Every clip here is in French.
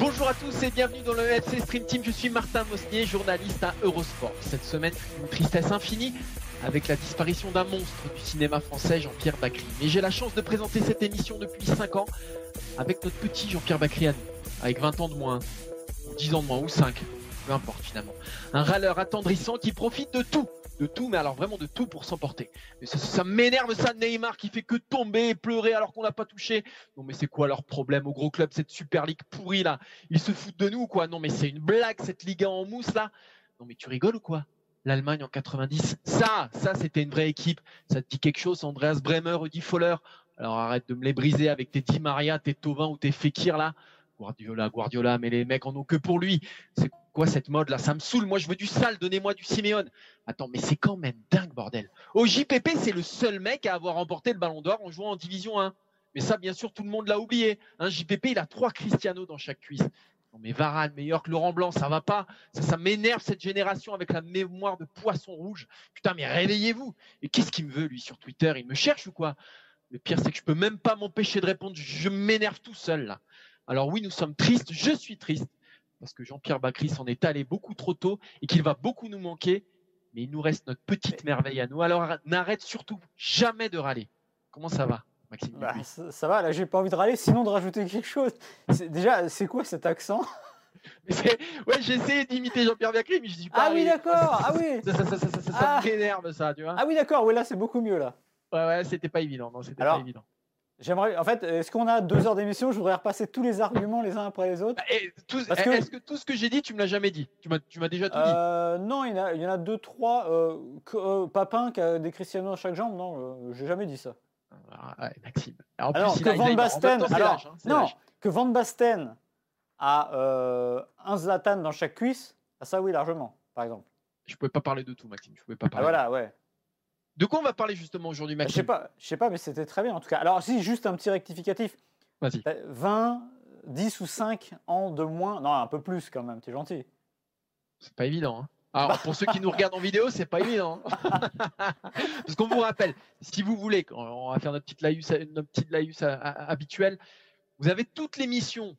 Bonjour à tous et bienvenue dans le FC Stream Team. Je suis Martin Mosnier, journaliste à Eurosport. Cette semaine, une tristesse infinie avec la disparition d'un monstre du cinéma français, Jean-Pierre Bacry. Mais j'ai la chance de présenter cette émission depuis 5 ans avec notre petit Jean-Pierre Bacry à nous, avec 20 ans de moins, ou 10 ans de moins, ou 5, peu importe finalement. Un râleur attendrissant qui profite de tout de tout, mais alors vraiment de tout pour s'emporter. Ça, ça m'énerve ça, Neymar qui fait que tomber et pleurer alors qu'on l'a pas touché. Non mais c'est quoi leur problème au gros club, cette Super League pourrie là? Ils se foutent de nous ou quoi Non mais c'est une blague cette Ligue en mousse là Non mais tu rigoles ou quoi? L'Allemagne en 90, ça, ça c'était une vraie équipe. Ça te dit quelque chose, Andreas Bremer, Rudi Foller Alors arrête de me les briser avec tes Di Maria, tes Tovin ou tes Fekir là. Guardiola, Guardiola, mais les mecs en ont que pour lui. C'est quoi cette mode là Ça me saoule. Moi, je veux du sale. Donnez-moi du Simeone. Attends, mais c'est quand même dingue, bordel. Au JPP, c'est le seul mec à avoir remporté le Ballon d'Or en jouant en Division 1. Mais ça, bien sûr, tout le monde l'a oublié. Un JPP, il a trois Cristiano dans chaque cuisse. Non, mais Varane, meilleur que Laurent Blanc, ça va pas. Ça, ça m'énerve cette génération avec la mémoire de poisson rouge. Putain, mais réveillez-vous. Et qu'est-ce qu'il me veut, lui, sur Twitter? Il me cherche ou quoi? Le pire, c'est que je peux même pas m'empêcher de répondre. Je m'énerve tout seul, là. Alors oui, nous sommes tristes. Je suis triste parce que Jean-Pierre Bacry s'en est allé beaucoup trop tôt et qu'il va beaucoup nous manquer. Mais il nous reste notre petite merveille à nous. Alors n'arrête surtout jamais de râler. Comment ça va, Maxime bah, ça, ça, va, là j'ai pas envie de râler, sinon de rajouter quelque chose. Déjà, c'est quoi cet accent? Ouais, j'ai essayé d'imiter Jean-Pierre Bacry, mais je dis pas. Ah oui, d'accord, ah oui Ça, ça, ça, ça, ça, ah. m'énerve, ça, tu vois. Ah oui, d'accord, oui, là c'est beaucoup mieux, là. Ouais, ouais, c'était pas évident, non, c'était pas évident. J'aimerais, en fait, est-ce qu'on a deux heures d'émission? Je voudrais repasser tous les arguments les uns après les autres. Est-ce que... tout ce que j'ai dit, tu me l'as jamais dit? Tu m'as déjà tout euh, dit Non, il y, en a, il y en a deux, trois. Euh, euh, Papin qui a des Cristiano à chaque jambe, non, euh, j'ai jamais dit ça. Ah, ouais, Maxime. Alors, que Van Basten, alors, hein, non, que Van Basten a un Zlatan dans chaque cuisse, ah, ça oui, largement, par exemple. Je pouvais pas parler de tout, Maxime. Je pouvais pas parler. Ah, voilà, ouais. De quoi on va parler justement aujourd'hui, Maxime Je sais pas, je sais pas, mais c'était très bien en tout cas. Alors si, juste un petit rectificatif. Vas-y. 20, 10 ou 5 ans de moins, non, un peu plus quand même, t'es gentil. C'est pas évident. Hein. Alors pour ceux qui nous regardent en vidéo, c'est pas évident. Hein. Parce qu'on vous rappelle, si vous voulez, on va faire notre petite laïus, notre petite laïus habituelle, vous avez toute l'émission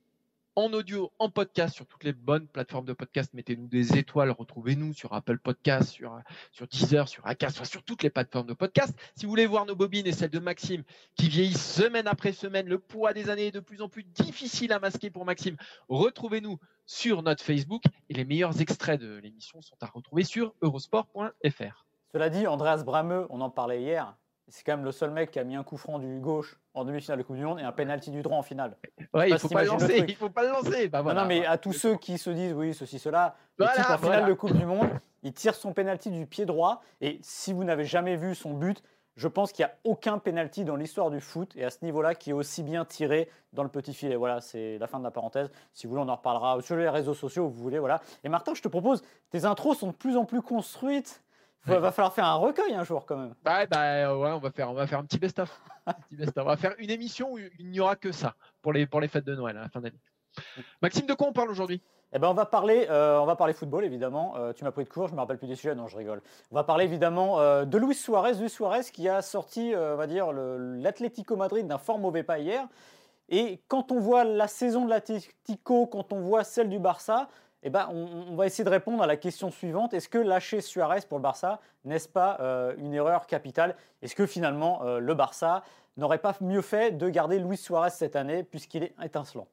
en audio, en podcast, sur toutes les bonnes plateformes de podcast. Mettez-nous des étoiles, retrouvez-nous sur Apple Podcast, sur, sur Deezer, sur Acast, sur toutes les plateformes de podcast. Si vous voulez voir nos bobines et celles de Maxime qui vieillissent semaine après semaine, le poids des années est de plus en plus difficile à masquer pour Maxime, retrouvez-nous sur notre Facebook et les meilleurs extraits de l'émission sont à retrouver sur eurosport.fr. Cela dit, Andreas Brameux, on en parlait hier, c'est quand même le seul mec qui a mis un coup franc du gauche en demi-finale de Coupe du Monde et un penalty du droit en finale. Ouais, il ne faut, pas le lancer, il faut pas le lancer. Bah, non, mais à tous ceux qui se disent oui, ceci, cela, le type en finale de Coupe du Monde, il tire son penalty du pied droit et si vous n'avez jamais vu son but, je pense qu'il n'y a aucun penalty dans l'histoire du foot et à ce niveau-là qui est aussi bien tiré dans le petit filet. Voilà, c'est la fin de la parenthèse. Si vous voulez, on en reparlera sur les réseaux sociaux, vous voulez. Voilà. Et Martin, je te propose, tes intros sont de plus en plus construites il va falloir faire un recueil un jour quand même. Bah, bah ouais, on va faire, on va faire un petit best-of. on va faire une émission où il n'y aura que ça pour les, pour les fêtes de Noël à la fin d'année. Maxime, de quoi on parle aujourd'hui? Eh ben, on va parler, euh, on va parler football évidemment. Euh, tu m'as pris de court, je me rappelle plus des sujets. Non, je rigole. On va parler évidemment euh, de Luis Suarez, Luis Suarez qui a sorti, on va dire, l'Atlético Madrid d'un fort mauvais pas hier. Et quand on voit la saison de l'Atlético, quand on voit celle du Barça, eh ben, on, va essayer de répondre à la question suivante. Est-ce que lâcher Suarez pour le Barça, n'est-ce pas euh, une erreur capitale? Est-ce que finalement euh, le Barça n'aurait pas mieux fait de garder Luis Suarez cette année puisqu'il est étincelant?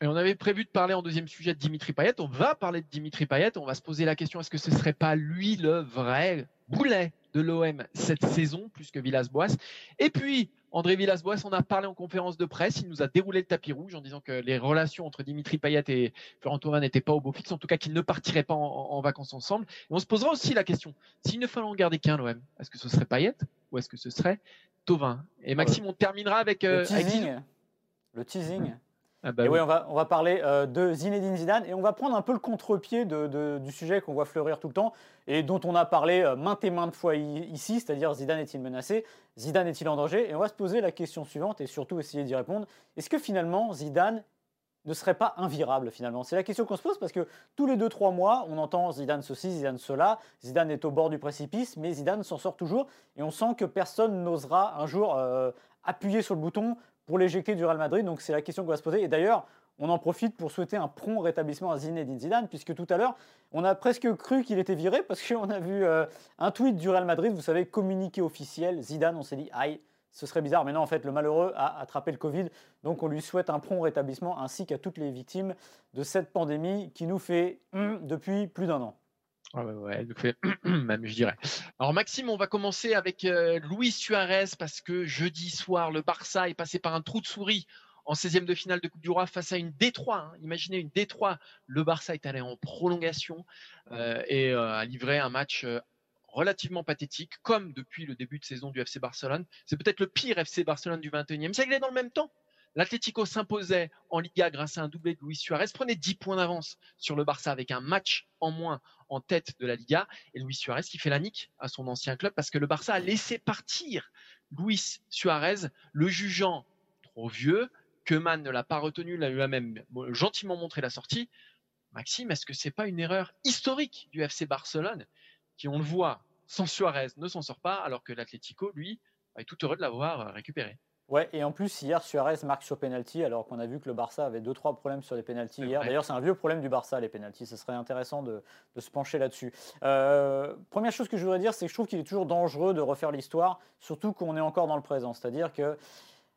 Et on avait prévu de parler en deuxième sujet de Dimitri Payet. On va parler de Dimitri Payet. On va se poser la question est-ce que ce serait pas lui le vrai boulet de l'OM cette saison, plus que Villas-Boas? Et puis, André Villas-Boas en a parlé en conférence de presse. Il nous a déroulé le tapis rouge en disant que les relations entre Dimitri Payet et Florent Thauvin n'étaient pas au beau fixe, en tout cas qu'ils ne partiraient pas en, vacances ensemble. Et on se posera aussi la question s'il ne fallait en garder qu'un l'OM, est-ce que ce serait Payet ou est-ce que ce serait Thauvin Et Maxime, on terminera avec, le teasing. le teasing. Ah bah oui. on, va, on va parler euh, de Zinedine Zidane et on va prendre un peu le contre-pied de, du sujet qu'on voit fleurir tout le temps et dont on a parlé euh, maintes et maintes fois ici, c'est-à-dire Zidane est-il menacé Zidane est-il en danger Et on va se poser la question suivante et surtout essayer d'y répondre. Est-ce que finalement Zidane ne serait pas invirable finalement? C'est la question qu'on se pose parce que tous les 2-3 mois, on entend Zidane ceci, Zidane cela, Zidane est au bord du précipice, mais Zidane s'en sort toujours et on sent que personne n'osera un jour euh, appuyer sur le bouton pour l'éjecter du Real Madrid. Donc c'est la question qu'on va se poser. Et d'ailleurs, on en profite pour souhaiter un prompt rétablissement à Zinedine Zidane, puisque tout à l'heure, on a presque cru qu'il était viré, parce qu'on a vu euh, un tweet du Real Madrid, vous savez, communiqué officiel, Zidane, on s'est dit, aïe, ce serait bizarre, mais non, en fait, le malheureux a attrapé le Covid, donc on lui souhaite un prompt rétablissement, ainsi qu'à toutes les victimes de cette pandémie qui nous fait hum depuis plus d'un an. Ah même, je dirais. Alors Maxime, on va commencer avec euh, Luis Suarez parce que jeudi soir, le Barça est passé par un trou de souris en 16e de finale de Coupe du Roi face à une D3. Hein. Imaginez une D3. Le Barça est allé en prolongation euh, et euh, a livré un match relativement pathétique, comme depuis le début de saison du FC Barcelone. C'est peut-être le pire FC Barcelone du 21e siècle. Et dans le même temps, L'Atlético s'imposait en Liga grâce à un doublé de Luis Suarez, prenait 10 points d'avance sur le Barça avec un match en moins en tête de la Liga. Et Luis Suarez qui fait la nique à son ancien club parce que le Barça a laissé partir Luis Suarez, le jugeant trop vieux. Keman ne l'a pas retenu, il lui a même gentiment montré la sortie. Maxime, est-ce que c'est pas une erreur historique du FC Barcelone qui, on le voit, sans Suarez ne s'en sort pas alors que l'Atlético, lui, est tout heureux de l'avoir récupéré? Ouais, et en plus, hier, Suarez marque sur penalty, alors qu'on a vu que le Barça avait 2-3 problèmes sur les penalties hier. D'ailleurs, c'est un vieux problème du Barça, les penalties. Ce serait intéressant de, se pencher là-dessus. Euh, première chose que je voudrais dire, c'est que je trouve qu'il est toujours dangereux de refaire l'histoire, surtout qu'on est encore dans le présent. C'est-à-dire que,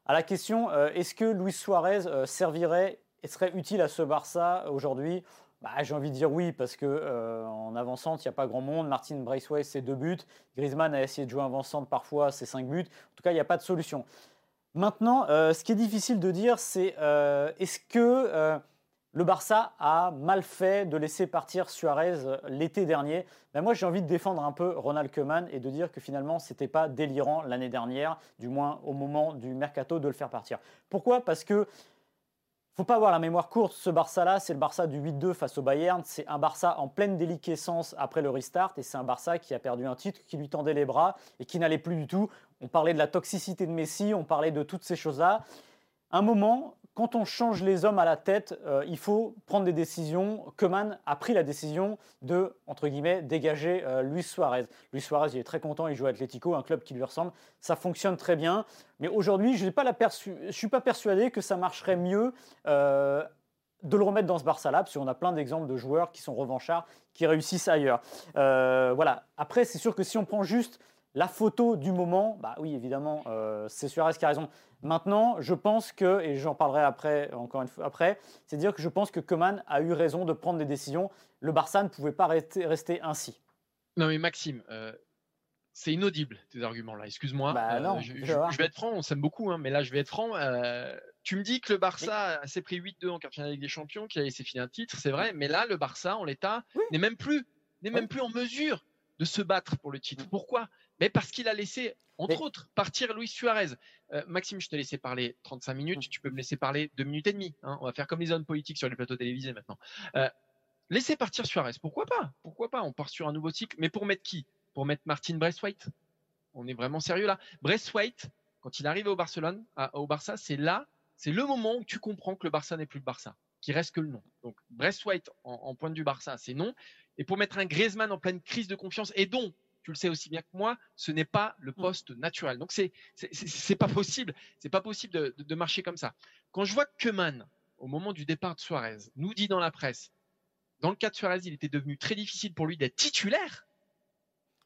à la question, euh, est-ce que Luis Suarez euh, servirait et serait utile à ce Barça aujourd'hui? Bah, j'ai envie de dire oui, parce que en avançant, il n'y a pas grand monde. Martin Braithwaite, c'est deux buts. Griezmann a essayé de jouer avançante parfois, c'est cinq buts. En tout cas, il n'y a pas de solution. Maintenant, euh, ce qui est difficile de dire, c'est euh, est-ce que euh, le Barça a mal fait de laisser partir Suarez l'été dernier? Ben Moi, j'ai envie de défendre un peu Ronald Koeman et de dire que finalement, ce n'était pas délirant l'année dernière, du moins au moment du mercato, de le faire partir. Pourquoi? Parce que faut pas avoir la mémoire courte. Ce Barça-là, c'est le Barça du 8-2 face au Bayern. C'est un Barça en pleine déliquescence après le restart. Et c'est un Barça qui a perdu un titre, qui lui tendait les bras et qui n'allait plus du tout. On parlait de la toxicité de Messi, on parlait de toutes ces choses-là. Un moment, quand on change les hommes à la tête, euh, il faut prendre des décisions. Koeman a pris la décision de, entre guillemets, dégager euh, Luis Suarez. Luis Suarez, il est très content, il joue à Atlético, un club qui lui ressemble. Ça fonctionne très bien. Mais aujourd'hui, je ne suis pas persuadé que ça marcherait mieux. Euh, de le remettre dans ce Barça-là, parce qu'on a plein d'exemples de joueurs qui sont revanchards, qui réussissent ailleurs. voilà. Après, c'est sûr que si on prend juste la photo du moment, bah oui, évidemment, euh, c'est Suarez qui a raison. Maintenant, je pense que, et j'en parlerai après, encore une fois après, c'est dire que je pense que Coman a eu raison de prendre des décisions. Le Barça ne pouvait pas rester, ainsi. Non mais Maxime, euh, c'est inaudible tes arguments-là. Excuse-moi. Bah euh, je, vais être franc, on s'aime beaucoup, hein, mais là je vais être franc. tu me dis que le Barça s'est pris 8-2 en quart de finale des Champions, qu'il a laissé finir un titre, c'est vrai, mais là le Barça en l'état n'est même plus, n'est même plus en mesure de se battre pour le titre. Pourquoi? Mais parce qu'il a laissé, entre autres, partir Luis Suarez. Euh, Maxime, je te laissé parler 35 minutes, tu peux me laisser parler 2 minutes et demie. Hein. On va faire comme les hommes politiques sur les plateaux télévisés maintenant. Euh, laissez partir Suarez, pourquoi pas? Pourquoi pas? On part sur un nouveau cycle, mais pour mettre qui? Pour mettre Martin Braithwaite? On est vraiment sérieux là Braithwaite, quand il arrive au Barcelone, au Barça, c'est là, c'est le moment où tu comprends que le Barça n'est plus le Barça, qui reste que le nom. Donc Braithwaite en, en point du Barça, c'est non. Et pour mettre un Griezmann en pleine crise de confiance et dont tu le sais aussi bien que moi, ce n'est pas le mm. poste naturel. Donc c'est c'est pas possible, c'est pas possible de, de, marcher comme ça. Quand je vois que Keman, au moment du départ de Suarez, nous dit dans la presse, dans le cas de Suarez, il était devenu très difficile pour lui d'être titulaire.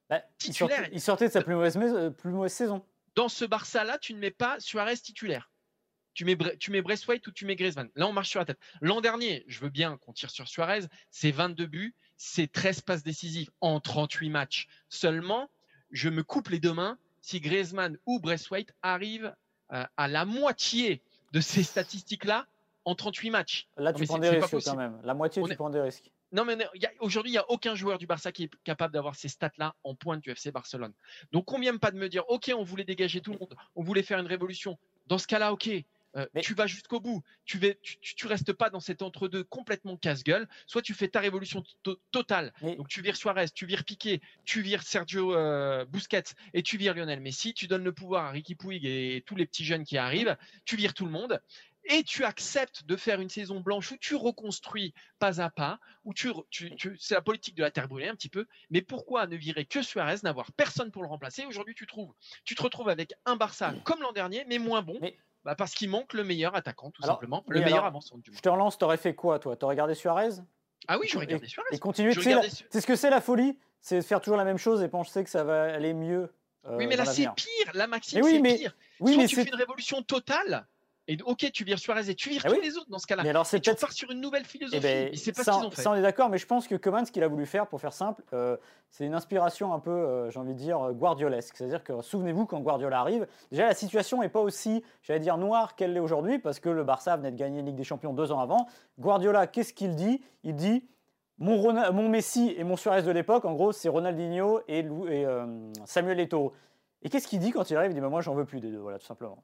Bah, titulaire. Il, sortait, de sa plus mauvaise, euh, plus mauvaise saison. Dans ce Barça-là, tu ne mets pas Suarez titulaire. Tu mets, tu mets Braithwaite ou tu mets Griezmann. Là, on marche sur la tête. L'an dernier, je veux bien qu'on tire sur Suarez, c'est 22 buts, c'est 13 passes décisives en 38 matchs. Seulement, je me coupe les deux mains si Griezmann ou Braithwaite arrivent euh, à la moitié de ces statistiques-là en 38 matchs. Là, tu prends des risques quand même. La moitié, tu prends des risques. Non, mais aujourd'hui, il n'y a aucun joueur du Barça qui est capable d'avoir ces stats-là en pointe du FC Barcelone. Donc, combien pas de me dire, OK, on voulait dégager tout le monde, on voulait faire une révolution. Dans ce cas-là, OK, euh, tu vas jusqu'au bout. Tu, ne tu, restes pas dans cet entre-deux complètement casse-gueule. Soit tu fais ta révolution totale. Donc tu vires Suarez, tu vires Piqué, tu vires Sergio euh, Busquets et tu vires Lionel Messi. Tu donnes le pouvoir à Ricky Puig et tous les petits jeunes qui arrivent. Tu vires tout le monde et tu acceptes de faire une saison blanche où tu reconstruis pas à pas, où tu, c'est la politique de la terre brûlée un petit peu. Mais pourquoi ne virer que Suarez, n'avoir personne pour le remplacer? Aujourd'hui, tu trouves, tu te retrouves avec un Barça comme l'an dernier, mais moins bon. Bah parce qu'il manque le meilleur attaquant, tout simplement. Le meilleur avançant du monde. Je te relance, t'aurais fait quoi, toi? T'aurais regardé Suarez? Ah oui, j'aurais regardé Suarez. Et continuer. C'est ce que c'est la folie? C'est de faire toujours la même chose et penser que ça va aller mieux. Euh, oui, mais là, c'est pire. La Maxime, c'est pire. Oui, Soit mais tu fais une révolution totale et ok, tu vires Suarez et tu vires ah tous les autres dans ce cas-là. Mais alors, c'est peut-être sur une nouvelle philosophie. Eh ben, c'est pas ça, ce qu'ils ont fait. Ça, on est d'accord, mais je pense que Coman, ce qu'il a voulu faire, pour faire simple, euh, c'est une inspiration un peu, euh, j'ai envie de dire, guardiolesque. C'est-à-dire que souvenez-vous, quand Guardiola arrive, déjà la situation n'est pas aussi, j'allais dire, noire qu'elle l'est aujourd'hui, parce que le Barça venait de gagner la Ligue des Champions deux ans avant. Guardiola, qu'est-ce qu'il dit? Il dit mon, mon, Messi et mon Suarez de l'époque, en gros, c'est Ronaldinho et, et euh, Samuel Eto'o. Et qu'est-ce qu'il dit quand il arrive? Il dit bah, Moi, j'en veux plus des deux, voilà, tout simplement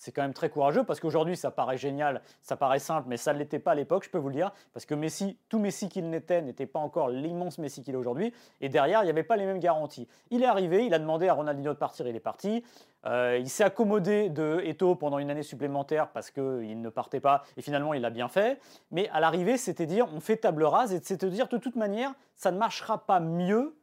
c'est quand même très courageux parce qu'aujourd'hui ça paraît génial, ça paraît simple, mais ça ne l'était pas à l'époque, je peux vous le dire, parce que Messi, tout Messi qu'il n'était, n'était pas encore l'immense Messi qu'il est aujourd'hui, et derrière il n'y avait pas les mêmes garanties. Il est arrivé, il a demandé à Ronaldinho de partir, il est parti. Euh, il s'est accommodé de Eto pendant une année supplémentaire parce qu'il ne partait pas, et finalement il l'a bien fait. Mais à l'arrivée, c'était dire on fait table rase, et c'était dire de toute manière, ça ne marchera pas mieux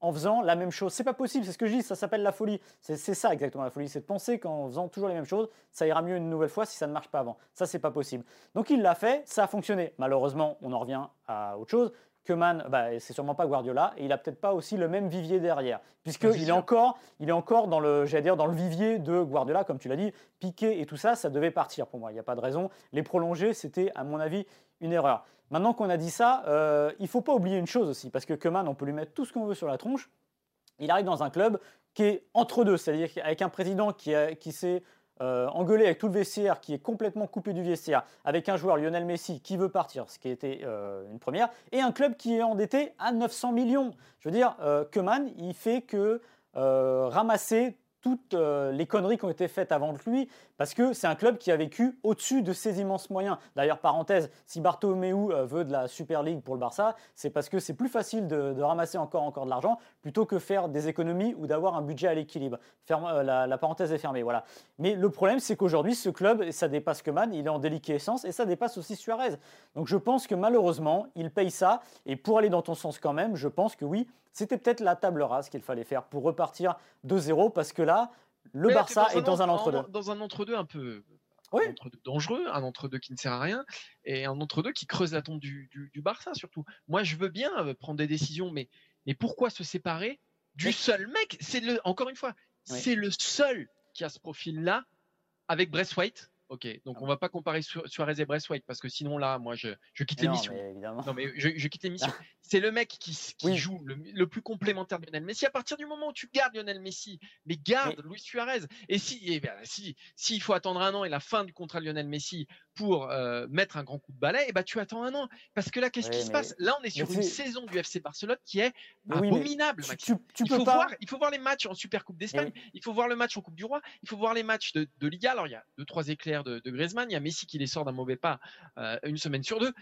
en faisant la même chose. C'est pas possible, c'est ce que je dis, ça s'appelle la folie. C'est ça exactement la folie, c'est de penser qu'en faisant toujours les mêmes choses, ça ira mieux une nouvelle fois si ça ne marche pas avant. Ça, c'est pas possible. Donc il l'a fait, ça a fonctionné. Malheureusement, on en revient à autre chose. Keman, bah, c'est sûrement pas Guardiola, et il a peut-être pas aussi le même vivier derrière, puisqu'il est encore, il est encore dans le, dire, dans le vivier de Guardiola, comme tu l'as dit, Piqué et tout ça, ça devait partir pour moi. Il n'y a pas de raison. Les prolonger, c'était à mon avis une erreur. Maintenant qu'on a dit ça, euh, il faut pas oublier une chose aussi, parce que Keman, on peut lui mettre tout ce qu'on veut sur la tronche. Il arrive dans un club qui est entre deux, c'est-à-dire avec un président qui, qui s'est euh, engueulé avec tout le vestiaire, qui est complètement coupé du vestiaire, avec un joueur Lionel Messi qui veut partir, ce qui était euh, une première, et un club qui est endetté à 900 millions. Je veux dire, euh, Keman, il fait que ramasser toutes les conneries qui ont été faites avant lui, parce que c'est un club qui a vécu au-dessus de ses immenses moyens. D'ailleurs, parenthèse, si Bartomeu euh, veut de la Super League pour le Barça, c'est parce que c'est plus facile de, ramasser encore, encore de l'argent plutôt que faire des économies ou d'avoir un budget à l'équilibre. Euh, la, parenthèse est fermée, voilà. Mais le problème, c'est qu'aujourd'hui, ce club, ça dépasse que Man, il est en déliquescence et ça dépasse aussi Suarez. Donc je pense que malheureusement, il paye ça. Et pour aller dans ton sens quand même, je pense que oui, c'était peut-être la table rase qu'il fallait faire pour repartir de zéro parce que là, le Barça est dans un entre-deux. Dans un entre-deux un peu dangereux, un entre-deux qui ne sert à rien, et un entre-deux qui creuse la tombe du, Barça surtout. Moi, je veux bien euh, prendre des décisions, mais, mais pourquoi se séparer du seul mec? C'est le, encore une fois, c'est le seul qui a ce profil-là avec White. Ok, donc ah on va pas comparer Suarez et White parce que sinon là, moi je, quitte l'émission. Non, mais je, quitte l'émission. c'est le mec qui, joue le, plus complémentaire de Lionel Messi. À partir du moment où tu gardes Lionel Messi, mais garde Luis Suarez. Et si, eh ben, si, s'il faut attendre un an et la fin du contrat de Lionel Messi pour euh, mettre un grand coup de balai, eh ben, tu attends un an. Parce que là, qu'est-ce qui se passe? Là, on est sur une saison du FC Barcelone qui est abominable. Tu, il, faut voir, il faut voir les matchs en Super Coupe d'Espagne, il faut voir le match en Coupe du Roi, il faut voir les matchs de, Liga. Alors, il y a deux, trois éclairs de, de Griezmann, il y a Messi qui les sort d'un mauvais pas euh, une semaine sur deux.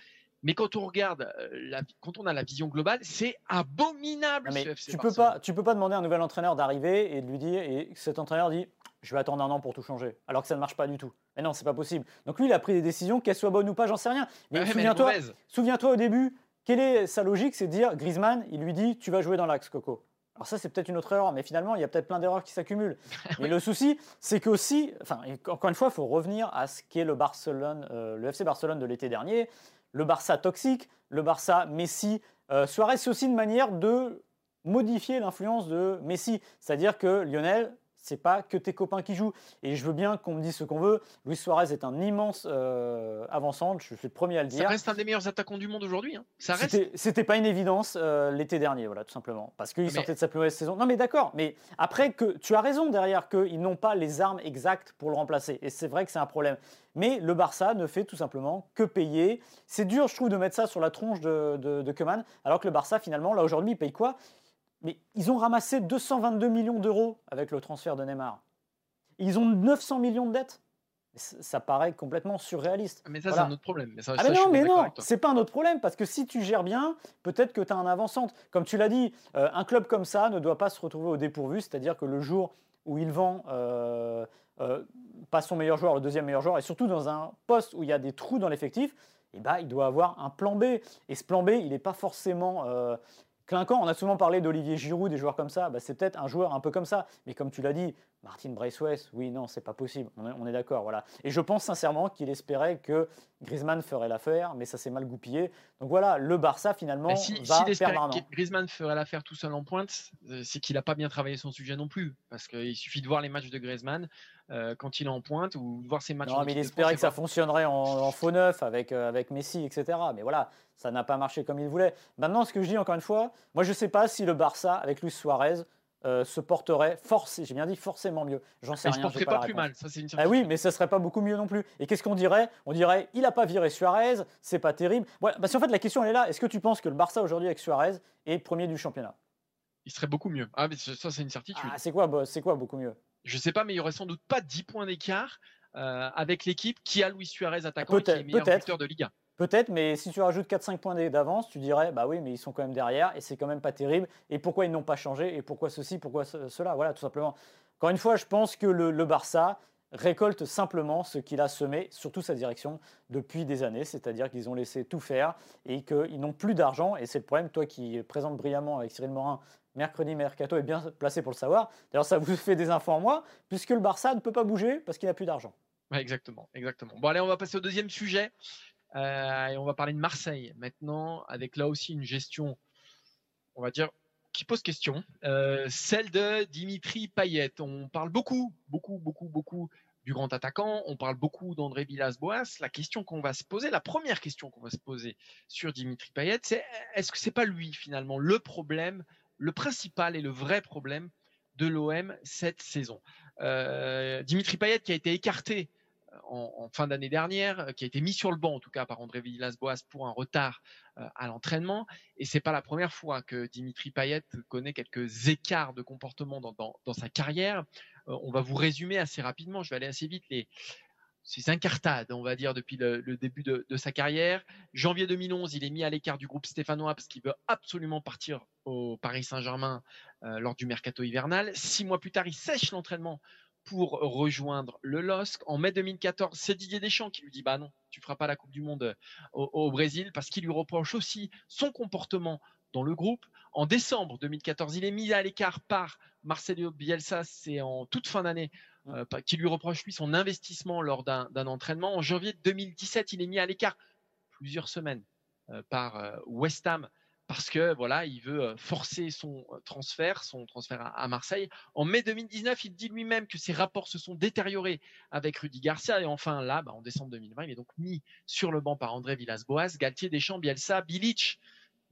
Mais quand on regarde, euh, quand on a la vision globale, c'est abominable. Mais tu peux pas, tu peux pas demander à un nouvel entraîneur d'arriver et de lui dire, et cet entraîneur dit, je vais attendre un an pour tout changer, alors que ça ne marche pas du tout. Mais non, c'est pas possible. Donc lui, il a pris des décisions, qu'elles soient bonnes ou pas, j'en sais rien. Mais souviens-toi, souviens-toi au début, quelle est sa logique C'est de dire, Griezmann, il lui dit, tu vas jouer dans l'axe, Coco. Alors ça, c'est peut-être une autre erreur, mais finalement, il y a peut-être plein d'erreurs qui s'accumulent. Mais le souci, c'est qu'aussi, enfin, encore une fois, il faut revenir à ce qu'est le Barcelone, euh, le FC Barcelone de l'été dernier le Barça toxique, le Barça Messi. Euh, Suarez, c'est aussi une manière de modifier l'influence de Messi. C'est-à-dire que Lionel, c'est pas que tes copains qui jouent. Et je veux bien qu'on me dise ce qu'on veut. Luis Suarez est un immense euh, avançant, je suis le premier à le dire. Ça reste un des meilleurs attaquants du monde aujourd'hui. Hein. Ça reste. C'était pas une évidence euh, l'été dernier, voilà, tout simplement, parce qu'il sortait de sa plus mauvaise saison. Non, mais d'accord. Mais après que tu as raison derrière qu'ils n'ont pas les armes exactes pour le remplacer. Et c'est vrai que c'est un problème. Mais le Barça ne fait tout simplement que payer. C'est dur, je trouve, de mettre ça sur la tronche de, de, de alors que le Barça, finalement, là aujourd'hui, il paye quoi? Mais ils ont ramassé 222 millions d'euros avec le transfert de Neymar. Ils ont 900 millions de dettes ça paraît complètement surréaliste. Mais ça, c'est un autre problème. Mais ah mais non, mais non, c'est pas un autre problème, parce que si tu gères bien, peut-être que tu as un avançante. Comme tu l'as dit, euh, un club comme ça ne doit pas se retrouver au dépourvu, c'est-à-dire que le jour où il vend euh, euh, pas son meilleur joueur, le deuxième meilleur joueur, et surtout dans un poste où il y a des trous dans l'effectif, eh ben, il doit avoir un plan B. Et ce plan B, il n'est pas forcément clinquant. On a souvent parlé d'Olivier Giroud, des joueurs comme ça. Bah, c'est peut-être un joueur un peu comme ça. Mais comme tu l'as dit, Martin Braithwaite, oui, non, c'est pas possible. On est, d'accord, voilà. Et je pense sincèrement qu'il espérait que Griezmann ferait l'affaire, mais ça s'est mal goupillé. Donc voilà, le Barça finalement si, va si perdre Griezmann ferait l'affaire tout seul en pointe, euh, c'est qu'il n'a pas bien travaillé son sujet non plus, parce qu'il suffit de voir les matchs de Griezmann quand il est en pointe ou voir ses matchs. Non, mais il espérait que ça fonctionnerait en, faux neuf avec euh, avec Messi, etc. Mais voilà, ça n'a pas marché comme il voulait. Maintenant, ce que je dis encore une fois, moi je ne sais pas si le Barça avec Luis Suarez euh, se porterait force, j'ai bien dit forcément mieux. J'en sais rien. Il se porterait pas, plus mal, ça c'est une ah Oui, mais ça serait pas beaucoup mieux non plus. Et qu'est-ce qu'on dirait? On dirait il a pas viré Suarez, c'est pas terrible. Parce qu'en fait la question elle est là. Est-ce que tu penses que le Barça aujourd'hui avec Suarez est premier du championnat? Il serait beaucoup mieux. Ah mais ça c'est une certitude. Ah, c'est quoi, c'est quoi beaucoup mieux? Je sais pas, mais il y aurait sans doute pas 10 points d'écart euh, avec l'équipe qui a Luis Suarez attaquant qui est meilleur buteur de Liga. Peut-être, mais si tu rajoutes 4-5 points d'avance, tu dirais, bah oui, mais ils sont quand même derrière et c'est quand même pas terrible. Et pourquoi ils n'ont pas changé Et pourquoi ceci Pourquoi cela? Voilà, tout simplement. Encore une fois, je pense que le, Barça récolte simplement ce qu'il a semé, surtout sa direction, depuis des années. C'est-à-dire qu'ils ont laissé tout faire et qu'ils n'ont plus d'argent. Et c'est le problème, toi qui présente brillamment avec Cyril Morin mercredi Mercato est bien placé pour le savoir. D'ailleurs, ça vous fait des infos en moi, puisque le Barça ne peut pas bouger parce qu'il n'a plus d'argent. exactement, exactement. Bon, allez, on va passer au deuxième sujet. Euh, et on va parler de Marseille maintenant, avec là aussi une gestion, on va dire, qui pose question. Euh, celle de Dimitri Payet. On parle beaucoup, beaucoup, beaucoup, beaucoup du grand attaquant. On parle beaucoup d'André Villas-Boas. La question qu'on va se poser, la première question qu'on va se poser sur Dimitri Payet, c'est est-ce que c'est pas lui finalement le problème, le principal et le vrai problème de l'OM cette saison euh, Dimitri Payet qui a été écarté en, fin d'année dernière, euh, qui a été mis sur le banc en tout cas par André Villas-Boas pour un retard euh, à l'entraînement. Et c'est pas la première fois que Dimitri Payet connaît quelques écarts de comportement dans, sa carrière. Euh, on va vous résumer assez rapidement. Je vais aller assez vite les ces incartades, on va dire, depuis le, début de, sa carrière. Janvier 2011, il est mis à l'écart du groupe stéphanois parce qu'il veut absolument partir au Paris Saint-Germain lors du mercato hivernal. Six mois plus tard, il sèche l'entraînement pour rejoindre le LOSC. En mai 2014, c'est Didier Deschamps qui lui dit Bah non, tu feras pas la Coupe du Monde euh, au, Brésil parce qu'il lui reproche aussi son comportement dans le groupe. En décembre 2014, il est mis à l'écart par Marcelo Bielsa, c'est en toute fin d'année, euh, qui lui reproche lui son investissement lors d'un entraînement. En janvier 2017, il est mis à l'écart plusieurs semaines euh, par West Ham parce que voilà, il veut euh, forcer son euh, transfert, son transfert à, Marseille. En mai 2019, il dit lui-même que ses rapports se sont détériorés avec Rudy Garcia. Et enfin là, bah, en décembre 2020, il est donc mis sur le banc par André Villas-Boas, Galtier, Deschamps, Bielsa, Bilic.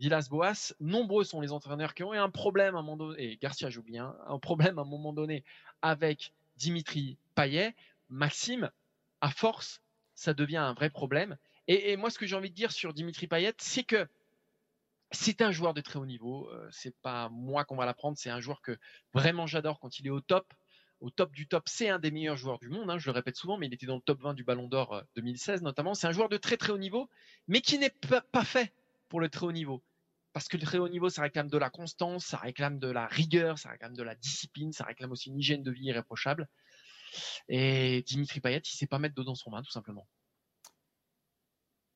Villas-Boas, nombreux sont les entraîneurs qui ont eu un problème à un moment donné, et Garcia joue bien, un problème à un moment donné avec Dimitri Payet. Maxime, à force, ça devient un vrai problème. Et, moi, ce que j'ai envie de dire sur Dimitri Payet, c'est que c'est un joueur de très haut niveau. Euh, c'est pas moi qu'on va l'apprendre. C'est un joueur que vraiment j'adore quand il est au top. Au top du top, c'est un des meilleurs joueurs du monde. Hein, je le répète souvent, mais il était dans le top 20 du Ballon d'Or 2016 euh, notamment. C'est un joueur de très très haut niveau, mais qui n'est pas fait pour le très haut niveau. Parce que le très haut niveau, ça réclame de la constance, ça réclame de la rigueur, ça réclame de la discipline, ça réclame aussi une hygiène de vie irréprochable. Et Dimitri Payet, il sait pas mettre dedans son main, tout simplement.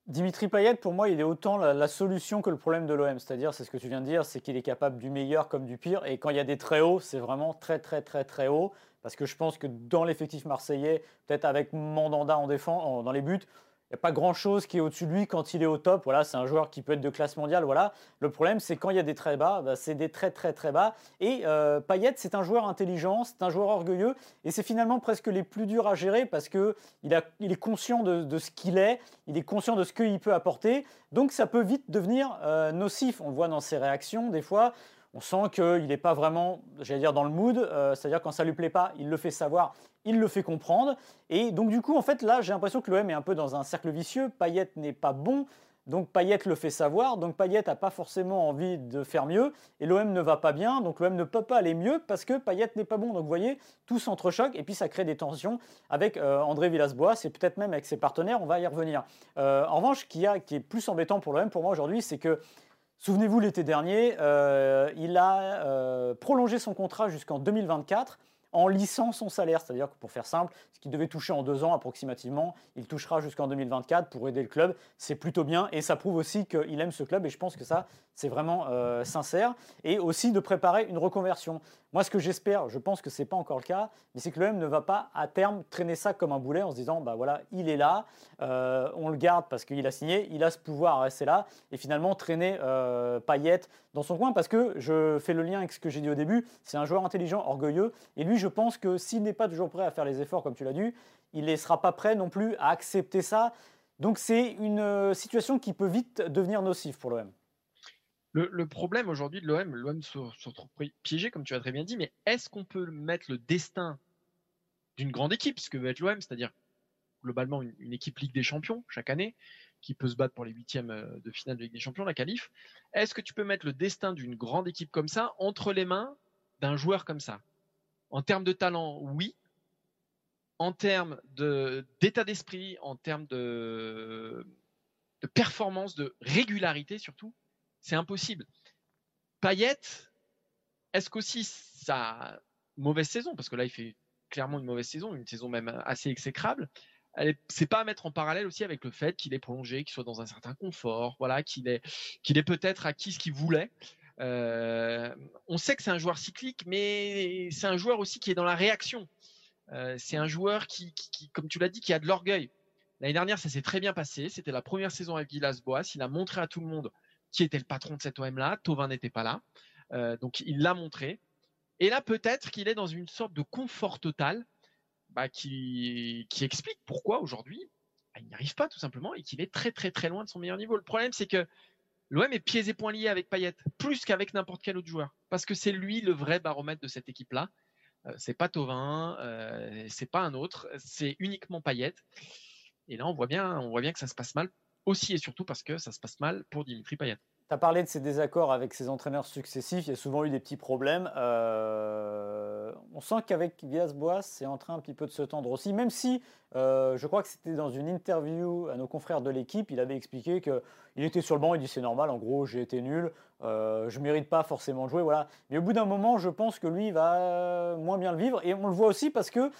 Dimitri Payet, pour moi, il est autant la, solution que le problème de l'OM. C'est-à-dire, c'est ce que tu viens de dire, c'est qu'il est capable du meilleur comme du pire. Et quand il y a des très hauts, c'est vraiment très, très, très, très haut. Parce que je pense que dans l'effectif marseillais, peut-être avec Mandanda en défense, dans les buts, n'y a pas grand-chose qui est au-dessus de lui quand il est au top. Voilà, c'est un joueur qui peut être de classe mondiale. Voilà. Le problème, c'est quand il y a des très bas, bah, c'est des très très très bas. Et euh, Payet, c'est un joueur intelligent, c'est un joueur orgueilleux, et c'est finalement presque les plus durs à gérer parce que il, est conscient de, ce qu'il est, il est conscient de ce qu'il peut apporter. Donc ça peut vite devenir euh, nocif. On le voit dans ses réactions des fois on sent qu'il n'est pas vraiment, j'allais dire, dans le mood. Euh, c'est-à-dire quand ça lui plaît pas, il le fait savoir, il le fait comprendre. Et donc du coup, en fait, là, j'ai l'impression que l'OM est un peu dans un cercle vicieux. Payet n'est pas bon. Donc Payet le fait savoir, donc Payet n'a pas forcément envie de faire mieux, et l'OM ne va pas bien, donc l'OM ne peut pas aller mieux parce que Payet n'est pas bon. Donc vous voyez, tout s'entrechoque, et puis ça crée des tensions avec euh, André Villas-Boas, et peut-être même avec ses partenaires, on va y revenir. Euh, en revanche, ce qui, qui est plus embêtant pour l'OM pour moi aujourd'hui, c'est que Souvenez-vous, l'été dernier, euh, il a euh, prolongé son contrat jusqu'en 2024 en lissant son salaire. C'est-à-dire que pour faire simple, ce qu'il devait toucher en deux ans approximativement, il touchera jusqu'en 2024 pour aider le club. C'est plutôt bien et ça prouve aussi qu'il aime ce club et je pense que ça, c'est vraiment euh, sincère. Et aussi de préparer une reconversion. Moi, ce que j'espère, je pense que ce n'est pas encore le cas, mais c'est que l'OM ne va pas à terme traîner ça comme un boulet en se disant, bah voilà, il est là, euh, on le garde parce qu'il a signé, il a ce pouvoir à rester là, et finalement traîner euh, dans son coin, parce que je fais le lien avec ce que j'ai dit au début, c'est un joueur intelligent, orgueilleux, et lui, je pense que s'il n'est pas toujours prêt à faire les efforts, comme tu l'as dit, il ne sera pas prêt non plus à accepter ça. Donc c'est une euh, situation qui peut vite devenir nocive pour l'OM. Le, problème aujourd'hui de l'OM, l'OM se, retrouve piégé, comme tu as très bien dit, mais est-ce qu'on peut mettre le destin d'une grande équipe, ce que veut être l'OM, c'est-à-dire globalement une, équipe Ligue des Champions chaque année, qui peut se battre pour les huitièmes euh, de finale de Ligue des Champions, la qualif, est-ce que tu peux mettre le destin d'une grande équipe comme ça entre les mains d'un joueur comme ça? En termes de talent, oui. En termes d'état d'esprit, en termes de, de performance, de régularité surtout, c'est impossible. Payet, est-ce qu'aussi sa mauvaise saison, parce que là il fait clairement une mauvaise saison, une saison même assez exécrable, c'est pas à mettre en parallèle aussi avec le fait qu'il est prolongé, qu'il soit dans un certain confort, voilà, qu'il est, qu'il est peut-être acquis ce qu'il voulait. Euh, on sait que c'est un joueur cyclique, mais c'est un joueur aussi qui est dans la réaction. Euh, c'est un joueur qui, comme tu l'as dit, qui a de l'orgueil. L'année dernière, ça s'est très bien passé. C'était la première saison avec Villas-Boas. Il a montré à tout le monde qui était le patron de cet OM-là. Tovin n'était pas là. Euh, donc il l'a montré. Et là, peut-être qu'il est dans une sorte de confort total bah, qui, explique pourquoi aujourd'hui bah, il n'y arrive pas tout simplement et qu'il est très très très loin de son meilleur niveau. Le problème, c'est que l'OM est pieds et poings liés avec Payet, plus qu'avec n'importe quel autre joueur, parce que c'est lui le vrai baromètre de cette équipe-là. Euh, c'est pas Tovin, euh, c'est pas un autre, c'est uniquement Payet. Et là, on voit bien, on voit bien que ça se passe mal aussi et surtout parce que ça se passe mal pour Dimitri Payet. Tu as parlé de ses désaccords avec ses entraîneurs successifs, il y a souvent eu des petits problèmes. Euh, on sent qu'avec Villas-Boas, c'est en train un petit peu de se tendre aussi, même si euh, je crois que c'était dans une interview à nos confrères de l'équipe, il avait expliqué qu'il était sur le banc, il dit c'est normal, en gros j'ai été nul, euh, je ne mérite pas forcément de jouer, voilà. Mais au bout d'un moment, je pense que lui va moins bien le vivre, et on le voit aussi parce que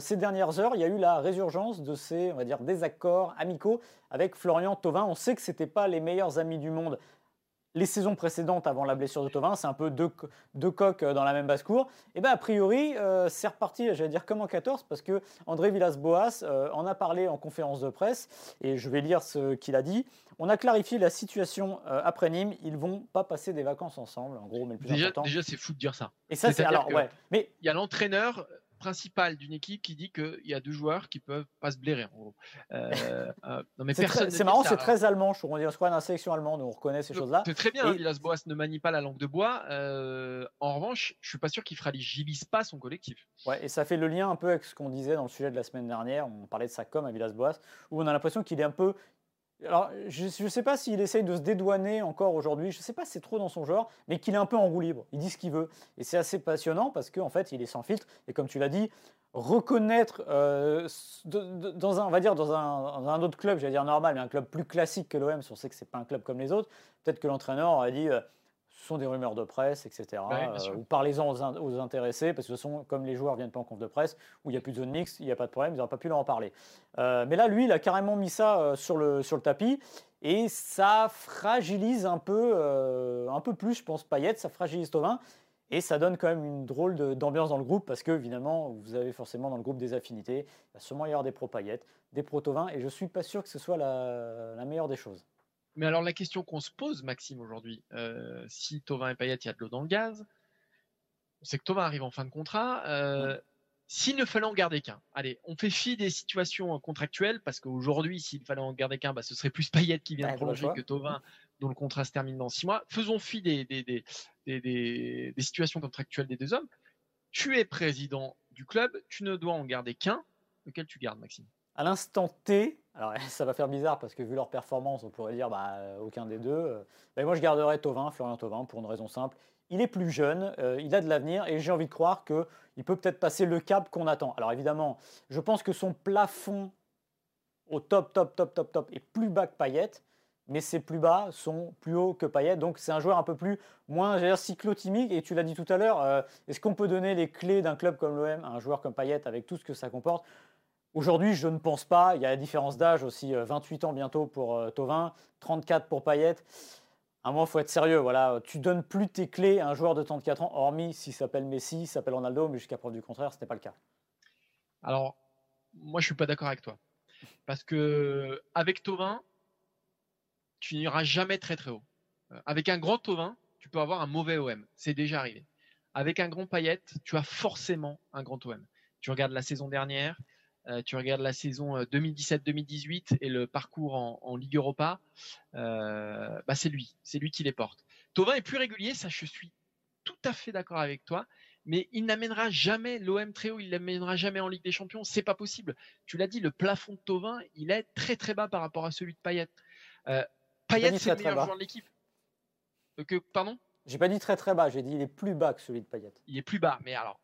ces dernières heures, il y a eu la résurgence de ces, désaccords amicaux avec Florian Thauvin. On sait que ce n'étaient pas les meilleurs amis du monde les saisons précédentes avant la blessure de Tovin, c'est un peu deux, deux, coques euh, dans la même basse-cour. Et bien, a priori, euh, c'est reparti, j'allais dire comme en 14, parce que André Villas-Boas euh, en a parlé en conférence de presse, et je vais lire ce qu'il a dit. On a clarifié la situation après Nîmes, ils vont pas passer des vacances ensemble, en gros, mais le plus déjà, important. Déjà, c'est fou de dire ça. Et ça, c'est alors, ouais. Mais il y a l'entraîneur principal d'une équipe qui dit qu'il y a deux joueurs qui peuvent pas se blairer. Euh, euh, c'est marrant, c'est très allemand. Je on croit dans la sélection allemande, on reconnaît ces choses-là. C'est très bien. Et... Villas Boas ne manie pas la langue de bois. Euh, en revanche, je suis pas sûr qu'il fragilise pas son collectif. Ouais, et ça fait le lien un peu avec ce qu'on disait dans le sujet de la semaine dernière. On parlait de sa com à Villas-Boas, où on a l'impression qu'il est un peu alors, je ne sais pas s'il essaye de se dédouaner encore aujourd'hui, je ne sais pas si c'est trop dans son genre, mais qu'il est un peu en roue libre, il dit ce qu'il veut. Et c'est assez passionnant parce qu'en fait, il est sans filtre. Et comme tu l'as dit, reconnaître euh, dans un, on va dire dans un, autre club, j'allais dire normal, mais un club plus classique que l'OM, si on sait que c'est pas un club comme les autres, peut-être que l'entraîneur aurait dit euh, sont des rumeurs de presse, etc. Euh, ou parlez-en aux, intéressés, parce que de toute façon, comme les joueurs viennent pas en conf de presse, où il n'y a plus de zone mixte, il n'y a pas de problème, ils n'auraient pas pu leur en parler. Euh, mais là, lui, il a carrément mis ça euh, sur, le, sur le tapis, et ça fragilise un peu, un peu plus, je pense, Payet, ça fragilise Tovin. Et ça donne quand même une drôle d'ambiance dans le groupe parce que, évidemment, vous avez forcément dans le groupe des affinités. Il va sûrement y avoir des pro-paillettes, des pro-tovins, et je ne suis pas sûr que ce soit la, meilleure des choses. Mais alors, la question qu'on se pose, Maxime, aujourd'hui, euh, si Tovin et Payet, il y a de l'eau dans le gaz, on sait que Tovin arrive en fin de contrat. Euh, s'il ne fallait en garder qu'un, allez, on fait fi des situations contractuelles parce qu'aujourd'hui, s'il fallait en garder qu'un, bah, ce serait plus Payet qui vient de prolonger que Tovin dont le contrat se termine dans six mois. Faisons fi des, des, situations contractuelles des deux hommes. Tu es président du club, tu ne dois en garder qu'un. Lequel tu gardes, Maxime? À l'instant T, alors ça va faire bizarre parce que vu leur performance, on pourrait dire bah, aucun des deux. Mais moi, je garderais Tovin, Florian Tovin, pour une raison simple. Il est plus jeune, euh, il a de l'avenir et j'ai envie de croire qu'il peut peut-être passer le cap qu'on attend. Alors évidemment, je pense que son plafond au top, top, top, top, top est plus bas que Payet mais ses plus bas sont plus hauts que Payet. Donc c'est un joueur un peu plus moins dire, cyclotimique. Et tu l'as dit tout à l'heure, euh, est-ce qu'on peut donner les clés d'un club comme l'OM à un joueur comme Payet avec tout ce que ça comporte? Aujourd'hui, je ne pense pas. Il y a la différence d'âge aussi, 28 euh, ans bientôt pour euh, Tovin, 34 pour Payet. À un moment, il faut être sérieux. Voilà, tu donnes plus tes clés à un joueur de 34 ans, hormis s'il s'appelle Messi, s'appelle Ronaldo, mais jusqu'à preuve du contraire, ce n'était pas le cas. Alors, moi, je suis pas d'accord avec toi. Parce que avec Tovin, tu n'iras jamais très très haut. Euh, avec un grand Tovin, tu peux avoir un mauvais OM. C'est déjà arrivé. Avec un grand Payette, tu as forcément un grand OM. Tu regardes la saison dernière, euh, tu regardes la saison 2017-2018 euh, et le parcours en, Ligue Europa, bah c'est lui, c'est lui qui les porte. Tovin est plus régulier, ça je suis tout à fait d'accord avec toi, mais il n'amènera jamais l'OM très haut, il l'amènera jamais en Ligue des Champions, c'est pas possible. Tu l'as dit, le plafond de Tovin, il est très très bas par rapport à celui de Payet. Payet, c'est le meilleur joueur de l'équipe. Euh, que, pardon? J'ai pas dit très très bas, j'ai dit il est plus bas que celui de Payet. Il est plus bas, mais alors.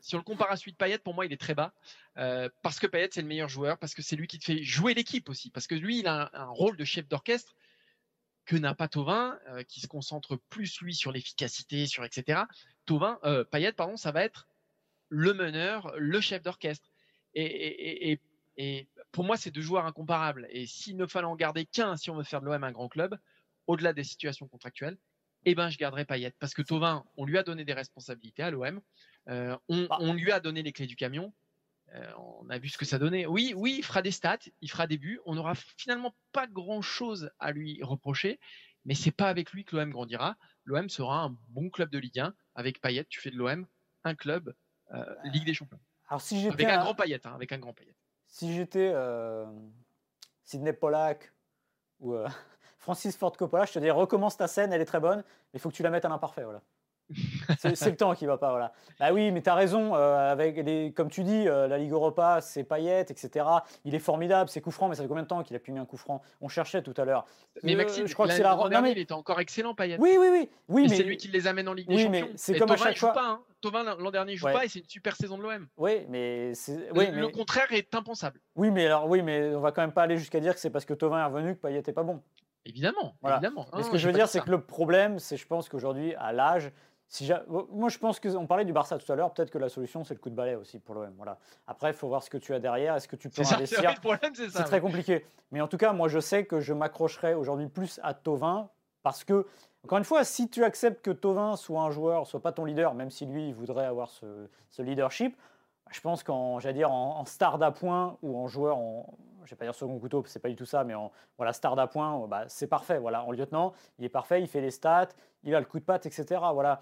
Si on le compare à celui de Payet, pour moi, il est très bas. Euh, parce que Payet, c'est le meilleur joueur, parce que c'est lui qui te fait jouer l'équipe aussi. Parce que lui, il a un, rôle de chef d'orchestre que n'a pas Tovin, euh, qui se concentre plus, lui, sur l'efficacité, sur etc. Tovin, Payet, pardon, ça va être le meneur, le chef d'orchestre. et, et pour moi, c'est deux joueurs incomparables. Et s'il ne fallait en garder qu'un si on veut faire de l'OM un grand club, au-delà des situations contractuelles, eh ben, je garderais Payet. Parce que Tovin, on lui a donné des responsabilités à l'OM. Euh, bah. on, lui a donné les clés du camion. Euh, on a vu ce que ça donnait. Oui, oui, il fera des stats, il fera des buts. On n'aura finalement pas grand-chose à lui reprocher. Mais c'est pas avec lui que l'OM grandira. L'OM sera un bon club de Ligue 1. Avec Payet, tu fais de l'OM un club euh, Ligue des Champions. Alors si avec un grand Payet, hein, avec un grand Payet si j'étais Sidney Pollack ou Francis Ford Coppola, je te dirais recommence ta scène, elle est très bonne, mais il faut que tu la mettes à l'imparfait. Voilà. c'est le temps qui va pas, voilà. Bah oui, mais tu as raison, euh, avec les, comme tu dis, euh, la Ligue Europa, c'est Payet, etc. Il est formidable, c'est coup franc, mais ça fait combien de temps qu'il a pu mis un coup franc? On cherchait tout à l'heure. Mais Maxime, je crois que c'est la. Non, mais... il était encore excellent, Payet. Oui, oui, oui. oui mais... c'est lui qui les amène en Ligue des Champions. c'est comme à chaque fois. Pas, hein. Tovin l'an dernier joue pas et c'est une super saison de l'OM. Oui, mais oui, le, contraire est impensable. Oui, mais alors oui, mais on va quand même pas aller jusqu'à dire que c'est parce que Tovin est revenu que Payet est pas bon. Évidemment, évidemment. ce que je veux dire, c'est que le problème, c'est je pense qu'aujourd'hui, à l'âge, moi, je pense qu'on parlait du Barça tout à l'heure. Peut-être que la solution, c'est le coup de balai aussi pour l'OM. Voilà. Après, il faut voir ce que tu as derrière. Est-ce que tu peux investir C'est très compliqué. Mais en tout cas, moi, je sais que je m'accrocherai aujourd'hui plus à Tovin parce que, encore une fois, si tu acceptes que Tovin soit un joueur, soit pas ton leader, même si lui, il voudrait avoir ce, leadership, je pense qu'en, dire, en, star d'appoint ou en joueur, en, je vais pas dire second couteau, c'est pas du tout ça, mais en voilà, star d'appoint, bah, c'est parfait. Voilà, en lieutenant, il est parfait, il fait les stats, il a le coup de patte, etc. Voilà.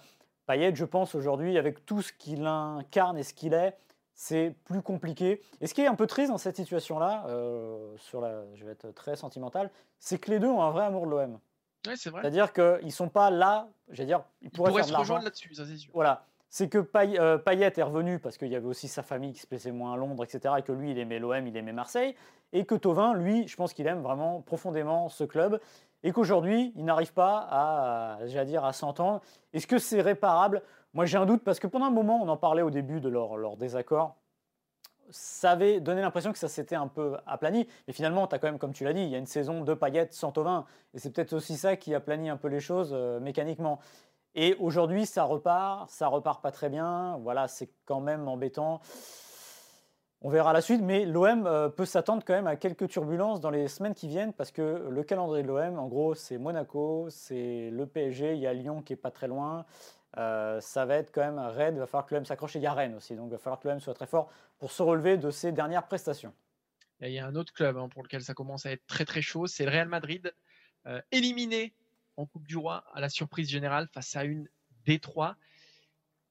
Payet, je pense aujourd'hui, avec tout ce qu'il incarne et ce qu'il est, c'est plus compliqué. Et ce qui est un peu triste dans cette situation-là, euh, sur la, je vais être très sentimental, c'est que les deux ont un vrai amour de l'OM. Ouais, c'est vrai. C'est-à-dire qu'ils ne sont pas là, j'allais dire, ils pourraient, se rejoindre là-dessus, ça c'est sûr. Voilà. C'est que euh, Payet est revenu parce qu'il y avait aussi sa famille qui se plaisait moins à Londres, etc. Et que lui, il aimait l'OM, il aimait Marseille. Et que Tovin, lui, je pense qu'il aime vraiment profondément ce club et qu'aujourd'hui, il n'arrive pas à, dire, à s'entendre. Est-ce que c'est réparable? Moi, j'ai un doute parce que pendant un moment, on en parlait au début de leur, désaccord. Ça avait donné l'impression que ça s'était un peu aplani. Mais finalement, tu as quand même, comme tu l'as dit, il y a une saison de paillettes sans Tovin. Et c'est peut-être aussi ça qui aplanit un peu les choses euh, mécaniquement. Et aujourd'hui, ça repart, ça repart pas très bien. Voilà, c'est quand même embêtant. On verra la suite, mais l'OM euh, peut s'attendre quand même à quelques turbulences dans les semaines qui viennent parce que le calendrier de l'OM, en gros, c'est Monaco, c'est le PSG, il y a Lyon qui est pas très loin, ça va être quand même raide. Il va falloir que l'OM s'accroche. Et il y a Rennes aussi. Donc il va falloir que l'OM soit très fort pour se relever de ses dernières prestations. il y a un autre club hein, pour lequel ça commence à être très très chaud. C'est le Real Madrid, éliminé en Coupe du Roi à la surprise générale face à une D3.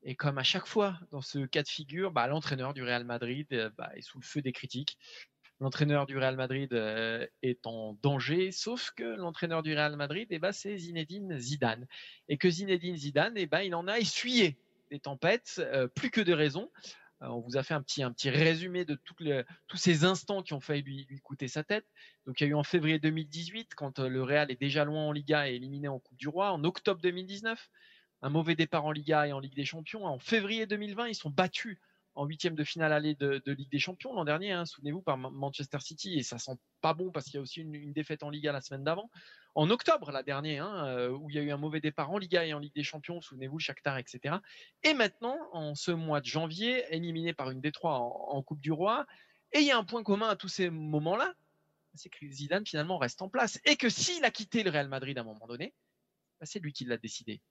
Et comme à chaque fois dans ce cas de figure, bah, l'entraîneur du Real Madrid bah, est sous le feu des critiques l'entraîneur du Real Madrid euh, est en danger, sauf que l'entraîneur du Real Madrid, eh ben, c'est Zinedine Zidane. Et que Zinedine Zidane, eh il en a essuyé des tempêtes, euh, plus que de raisons. Euh, on vous a fait un petit, un petit résumé de tous ces instants qui ont failli lui, lui, coûter sa tête. Donc il y a eu en février 2018, quand le Real est déjà loin en Liga et éliminé en Coupe du Roi. En octobre 2019, un mauvais départ en Liga et en Ligue des Champions. En février 2020, ils sont battus en huitième de finale aller de, Ligue des Champions l'an dernier, hein, souvenez-vous, par Manchester City, et ça sent pas bon parce qu'il y a aussi une, défaite en Liga la semaine d'avant. En octobre, la dernière, hein, euh, où il y a eu un mauvais départ en Liga et en Ligue des Champions, souvenez-vous, Shakhtar, etc. Et maintenant, en ce mois de janvier, éliminé par une Détroit en, en Coupe du Roi, et il y a un point commun à tous ces moments-là, c'est que Zidane finalement reste en place, et que s'il a quitté le Real Madrid à un moment donné, bah, c'est lui qui l'a décidé.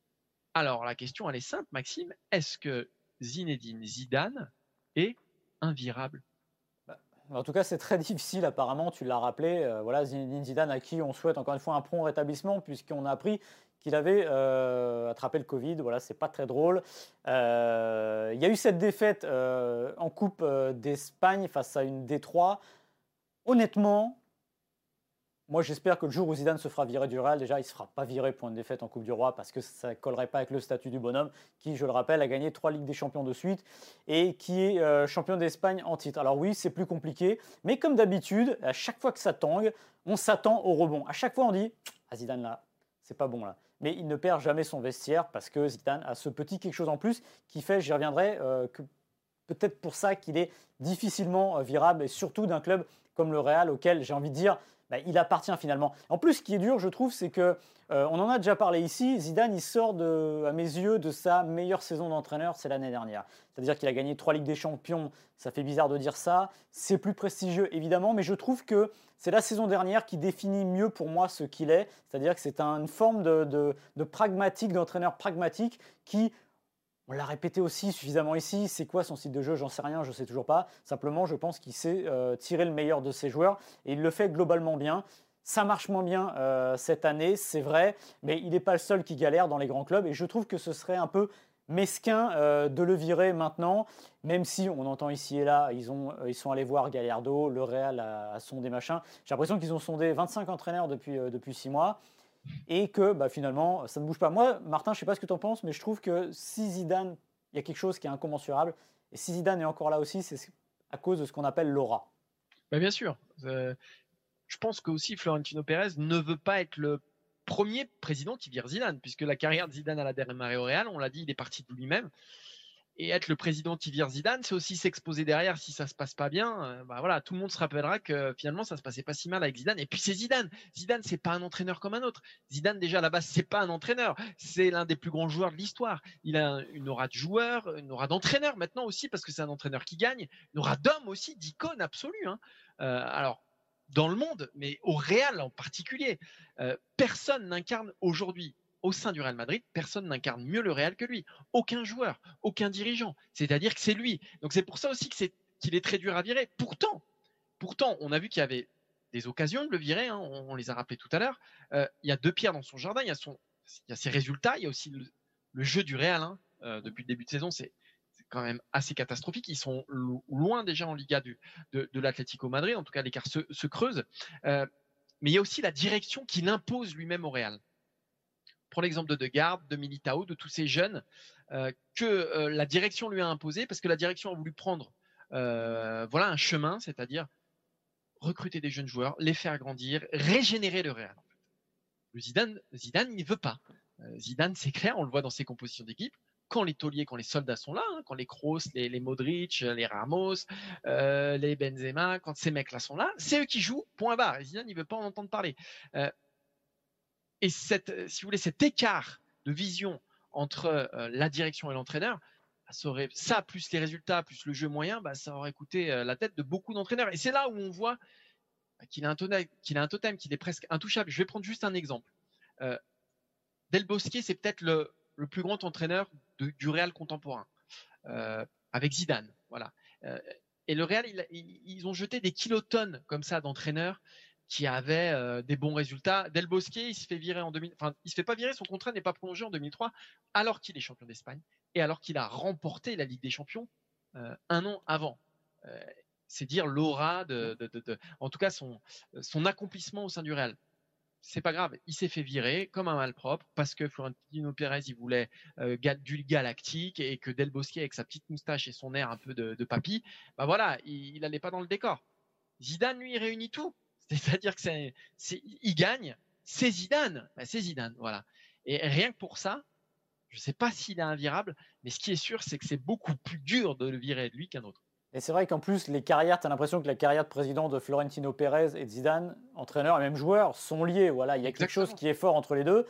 Alors la question, elle est simple, Maxime, est-ce que Zinedine Zidane est invirable? Bah, en tout cas, c'est très difficile, apparemment, tu l'as rappelé. Euh, voilà, Zinedine Zidane, à qui on souhaite encore une fois un prompt rétablissement, puisqu'on a appris qu'il avait euh, attrapé le Covid. Voilà, c'est pas très drôle. Euh, il y a eu cette défaite en Coupe d'Espagne face à une D3. Honnêtement, moi, j'espère que le jour où Zidane se fera virer du Real, déjà, il ne se fera pas virer pour une défaite en Coupe du Roi parce que ça ne collerait pas avec le statut du bonhomme qui, je le rappelle, a gagné trois Ligues des Champions de suite et qui est euh, champion d'Espagne en titre. Alors oui, c'est plus compliqué, mais comme d'habitude, à chaque fois que ça tangue, on s'attend au rebond. À chaque fois, on dit ah, Zidane là, c'est pas bon là. Mais il ne perd jamais son vestiaire parce que Zidane a ce petit quelque chose en plus qui fait, j'y reviendrai, euh, que peut-être pour ça qu'il est difficilement euh, virable et surtout d'un club comme le Real auquel j'ai envie de dire bah, il appartient finalement. En plus, ce qui est dur, je trouve, c'est que euh, on en a déjà parlé ici. Zidane, il sort à mes yeux de sa meilleure saison d'entraîneur, c'est l'année dernière. C'est-à-dire qu'il a gagné trois Ligues des Champions. Ça fait bizarre de dire ça. C'est plus prestigieux, évidemment, mais je trouve que c'est la saison dernière qui définit mieux pour moi ce qu'il est. C'est-à-dire que c'est une forme de pragmatique, d'entraîneur pragmatique qui on l'a répété aussi suffisamment ici. C'est quoi son site de jeu? J'en sais rien, je ne sais toujours pas. Simplement, je pense qu'il sait euh, tirer le meilleur de ses joueurs et il le fait globalement bien. Ça marche moins bien euh, cette année, c'est vrai, mais il n'est pas le seul qui galère dans les grands clubs et je trouve que ce serait un peu mesquin euh, de le virer maintenant, même si on entend ici et là, ils, ont, ils sont allés voir Gallardo, le Real a, sondé machin. J'ai l'impression qu'ils ont sondé 25 entraîneurs depuis, depuis 6 mois et que bah, finalement, ça ne bouge pas. Moi, Martin, je ne sais pas ce que tu en penses, mais je trouve que si Zidane, il y a quelque chose qui est incommensurable, et si Zidane est encore là aussi, c'est à cause de ce qu'on appelle l'aura. Bah, bien sûr. Euh, je pense que aussi Florentino Pérez ne veut pas être le premier président qui vire Zidane, puisque la carrière de Zidane à la démarré au Real, on l'a dit, il est parti de lui-même et être le président qui vire Zidane, c'est aussi s'exposer derrière si ça se passe pas bien. Euh, bah voilà, tout le monde se rappellera que finalement ça se passait pas si mal avec Zidane. Et puis c'est Zidane. Zidane, c'est pas un entraîneur comme un autre. Zidane déjà à la base, c'est pas un entraîneur. C'est l'un des plus grands joueurs de l'histoire. Il a une aura de joueur, une aura d'entraîneur maintenant aussi parce que c'est un entraîneur qui gagne. Une aura d'homme aussi, d'icône absolue. Hein. Euh, alors dans le monde, mais au Real en particulier, euh, personne n'incarne aujourd'hui au sein du Real Madrid, personne n'incarne mieux le Real que lui. Aucun joueur, aucun dirigeant. C'est-à-dire que c'est lui. Donc c'est pour ça aussi qu'il est, très dur à virer. Pourtant, pourtant, on a vu qu'il y avait des occasions de le virer. Hein, on, les a rappelés tout à l'heure. Euh, il y a deux pierres dans son jardin. Il y a, ses résultats. Il y a aussi le, jeu du Real. Hein, euh, depuis le début de saison, c'est quand même assez catastrophique. Ils sont loin déjà en Liga de l'Atlético Madrid. En tout cas, l'écart se, creuse. Euh, mais il y a aussi la direction qu'il impose lui-même au Real. Pour l'exemple de De Garde, de Militao, de tous ces jeunes euh, que euh, la direction lui a imposé parce que la direction a voulu prendre euh, voilà un chemin, c'est-à-dire recruter des jeunes joueurs, les faire grandir, régénérer le Real. Zidane, Zidane, veut pas. Zidane, c'est clair, on le voit dans ses compositions d'équipe. Quand les tauliers, quand les soldats sont là, hein, quand les Kroos, les, Modric, les Ramos, les Benzema, quand ces mecs-là sont là, c'est eux qui jouent. Point barre. Zidane, il veut pas en entendre parler. Et cette, euh, si vous voulez, cet écart de vision entre euh, la direction et l'entraîneur, bah, ça, plus les résultats, plus le jeu moyen, bah, ça aurait coûté euh, la tête de beaucoup d'entraîneurs. Et c'est là où on voit bah, qu'il a un totem, qu'il est presque intouchable. Je vais prendre juste un exemple. Del Bosque, c'est peut-être le, le plus grand entraîneur du Real contemporain, avec Zidane. Voilà. et le Real, ils ont jeté des kilotonnes comme ça d'entraîneurs qui avaient des bons résultats. Del Bosque, il se fait virer en 2000, enfin, il se fait pas virer, son contrat n'est pas prolongé en 2003, alors qu'il est champion d'Espagne et alors qu'il a remporté la Ligue des Champions un an avant c'est dire l'aura de, en tout cas son, accomplissement au sein du Real. C'est pas grave, il s'est fait virer comme un malpropre parce que Florentino Pérez il voulait euh, du galactique et que Del Bosque avec sa petite moustache et son air un peu de, papy, bah voilà, il, n'allait pas dans le décor. Zidane lui réunit tout, c'est-à-dire que c'est, il gagne, c'est Zidane, bah, c'est Zidane, voilà. Et rien que pour ça, je sais pas s'il est invirable, mais ce qui est sûr, c'est que c'est beaucoup plus dur de le virer de lui qu'un autre. Et c'est vrai qu'en plus, les carrières, tu as l'impression que la carrière de président de Florentino Pérez et de Zidane, entraîneur et même joueur, sont liées. Voilà, il y a quelque chose qui est fort entre les deux.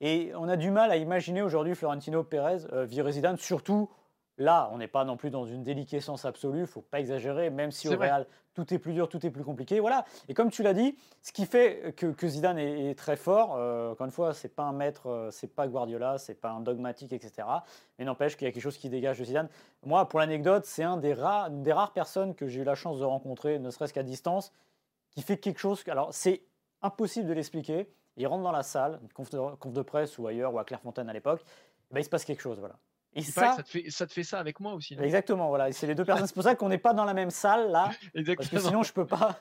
Et on a du mal à imaginer aujourd'hui Florentino Pérez euh, virer Zidane, surtout Là, on n'est pas non plus dans une déliquescence absolue, il faut pas exagérer, même si au Real, tout est plus dur, tout est plus compliqué. Voilà. Et comme tu l'as dit, ce qui fait que, Zidane est, très fort, euh, encore une fois, c'est pas un maître, euh, c'est pas Guardiola, c'est pas un dogmatique, etc. Mais n'empêche qu'il y a quelque chose qui dégage de Zidane. Moi, pour l'anecdote, c'est un des rares, une des rares personnes que j'ai eu la chance de rencontrer, ne serait-ce qu'à distance, qui fait quelque chose. Alors, c'est impossible de l'expliquer. Il rentre dans la salle, une conf de, presse ou ailleurs, ou à Clairefontaine à l'époque, ben, il se passe quelque chose. Voilà. Et ça, ça, te fait, ça te fait ça avec moi aussi. exactement, voilà. C'est les deux personnes. C'est pour ça qu'on n'est pas dans la même salle là. exactement. Parce que sinon, je peux pas,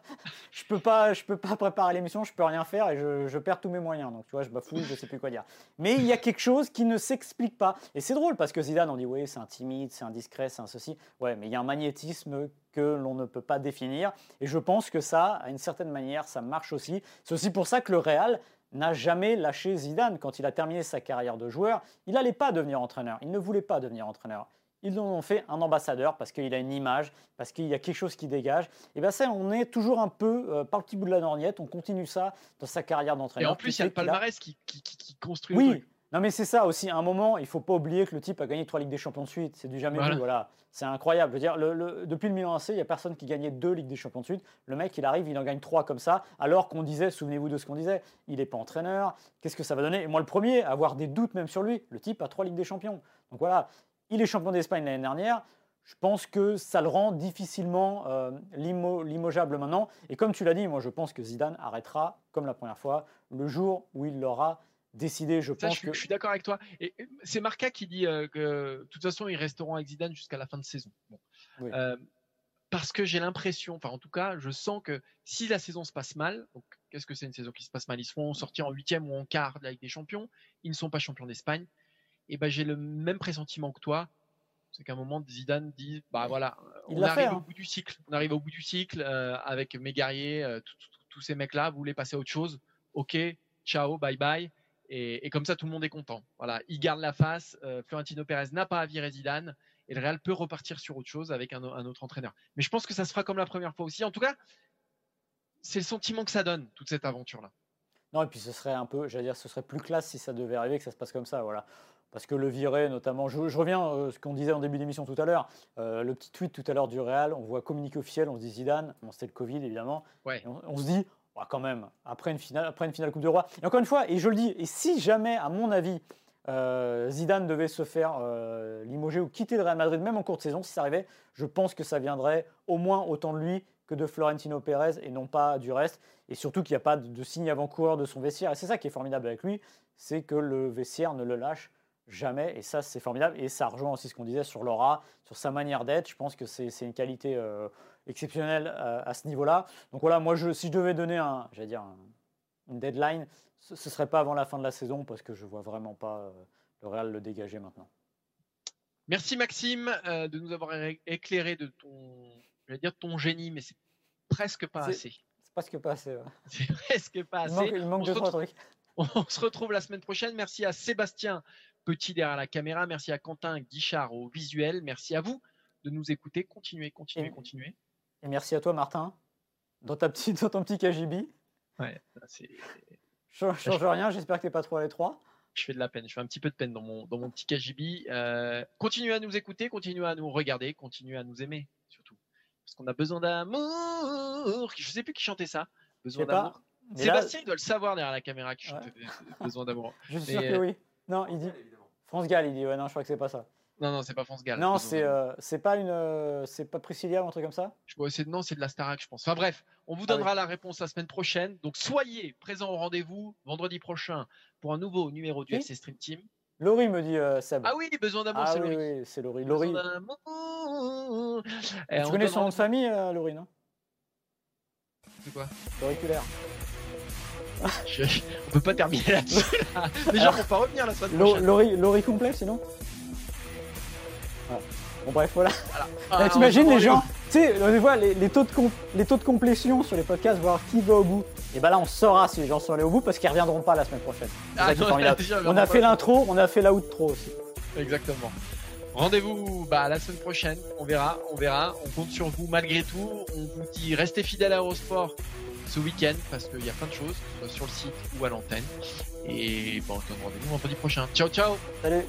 je peux pas, je peux pas préparer l'émission, je peux rien faire et je, je, perds tous mes moyens. Donc tu vois, je bafouille, je sais plus quoi dire. Mais il y a quelque chose qui ne s'explique pas. Et c'est drôle parce que Zidane, on dit oui, c'est un timide, c'est un discret, c'est un ceci. Ouais, mais il y a un magnétisme que l'on ne peut pas définir. Et je pense que ça, à une certaine manière, ça marche aussi. C'est aussi pour ça que le Real n'a jamais lâché Zidane. Quand il a terminé sa carrière de joueur, il n'allait pas devenir entraîneur. Il ne voulait pas devenir entraîneur. Ils en ont fait un ambassadeur parce qu'il a une image, parce qu'il y a quelque chose qui dégage. Et bien ça, on est toujours un peu euh, par le petit bout de la lorgnette. On continue ça dans sa carrière d'entraîneur. Et en plus, il y a le palmarès qui, qui, construit oui, le truc. Non, mais c'est ça aussi. À un moment, il faut pas oublier que le type a gagné trois Ligues des Champions de suite. C'est du jamais vu. Voilà. C'est incroyable. Je veux dire, le, depuis le Milan AC, il n'y a personne qui gagnait deux Ligues des Champions de suite. Le mec, il arrive, il en gagne trois comme ça. Alors qu'on disait, souvenez-vous de ce qu'on disait, il n'est pas entraîneur. Qu'est-ce que ça va donner? Et moi, le premier, avoir des doutes même sur lui. Le type a trois Ligues des Champions. Donc voilà, il est champion d'Espagne l'année dernière. Je pense que ça le rend difficilement euh, limogeable maintenant. Et comme tu l'as dit, moi je pense que Zidane arrêtera, comme la première fois, le jour où il l'aura décidé, je pense. je, suis d'accord avec toi. Et c'est Marca qui dit euh, que de toute façon, ils resteront avec Zidane jusqu'à la fin de saison. Euh, parce que j'ai l'impression, enfin en tout cas, je sens que si la saison se passe mal, donc qu'est-ce que c'est une saison qui se passe mal? Ils seront sortis en huitième ou en quart de la Ligue des Champions, ils ne sont pas champions d'Espagne. Et ben j'ai le même pressentiment que toi, c'est qu'à un moment Zidane dit, bah voilà, on arrive au hein. bout du cycle, on arrive au bout du cycle euh, avec mes guerriers, tous ces mecs-là, vous voulez passer à autre chose, ok, ciao, bye bye. Et, comme ça, tout le monde est content. Voilà, il garde la face. Euh, Florentino Pérez n'a pas à virer Zidane et le Real peut repartir sur autre chose avec un, autre entraîneur. Mais je pense que ça se fera comme la première fois aussi. En tout cas, c'est le sentiment que ça donne toute cette aventure-là. Non, et puis ce serait un peu, j'allais dire, ce serait plus classe si ça devait arriver que ça se passe comme ça, voilà. Parce que le virer, notamment, je, reviens à euh, ce qu'on disait en début d'émission tout à l'heure, euh, le petit tweet tout à l'heure du Real, on voit communiqué officiel, on se dit Zidane, bon, c'était le Covid évidemment, ouais. on, se dit, bah, quand même, après une, finale, après une finale Coupe de Roi. Et encore une fois, et je le dis, et si jamais, à mon avis, euh, Zidane devait se faire euh, limoger ou quitter le Real Madrid, même en cours de saison, si ça arrivait, je pense que ça viendrait au moins autant de lui que de Florentino Pérez et non pas du reste. Et surtout qu'il n'y a pas de, signe avant-coureur de son vestiaire. Et c'est ça qui est formidable avec lui, c'est que le vestiaire ne le lâche jamais. Et ça, c'est formidable. Et ça rejoint aussi ce qu'on disait sur l'aura, sur sa manière d'être. Je pense que c'est une qualité euh, exceptionnelle euh, à, ce niveau-là. Donc voilà, moi, je, si je devais donner un, dire une deadline, ce ne serait pas avant la fin de la saison parce que je ne vois vraiment pas euh, le Real le dégager maintenant. Merci Maxime de nous avoir éclairé de ton, je vais dire ton génie, mais c'est presque pas assez. C'est presque pas assez. C'est presque pas assez. Il manque, il manque trucs. On se retrouve la semaine prochaine. Merci à Sébastien Petit derrière la caméra. Merci à Quentin Guichard au visuel. Merci à vous de nous écouter. Continuez, continuez, continuez. Et merci à toi, Martin, dans, ta petite, dans ton petit KGB. Ouais, c'est. Change, change rien, j'espère que tu n'es pas trop à l'étroit. Je fais de la peine, je fais un petit peu de peine dans mon, dans mon petit KGB. Euh, continuez à nous écouter, continuez à nous regarder, continuez à nous aimer, surtout. Parce qu'on a besoin d'amour. Je ne sais plus qui chantait ça. Besoin d'amour. Sébastien, il doit le savoir derrière la caméra qui chante besoin d'amour. Je suis sûr que oui. Non, il dit France Gall, il dit. Ouais, non, je crois que c'est pas ça. Non, non, c'est pas France Gall. Non, c'est euh, c'est pas une. euh, c'est pas Priscilla ou un truc comme ça? Je vois, c'est non, c'est de la Starac, je pense. Enfin bref, on vous Ah donnera la réponse la semaine prochaine. Donc soyez présents au rendez-vous vendredi prochain pour un nouveau numéro du Oui. FC Stream Team. Laurie me dit euh, Seb. Ah oui, besoin d'amour, Ah c'est oui, Laurie. oui, c'est Laurie. Besoin Laurie. d'amour. Eh, Tu on connais son nom de famille, euh, Laurie, non? C'est quoi? L'auriculaire. Je- On peut pas terminer là-dessus. là. Les gens vont pas revenir la semaine prochaine. Laurie, Laurie complet, sinon Voilà. Bon, bref, voilà. Ah, T'imagines les gens, tu sais, on voit les, les taux de les taux de complétion sur les podcasts, voir qui va au bout. Et ben là, on saura si les gens sont allés au bout parce qu'ils reviendront pas la semaine prochaine. Ah, déjà, on a fait l'intro, on a fait la outro aussi. Exactement. Rendez-vous bah, la semaine prochaine. On verra, on verra. On compte sur vous malgré tout. On vous dit restez fidèles à Eurosport ce week-end parce qu'il y a plein de choses, soit sur le site ou à l'antenne. Et bon, on se donne rendez-vous vendredi prochain. Ciao, ciao Salut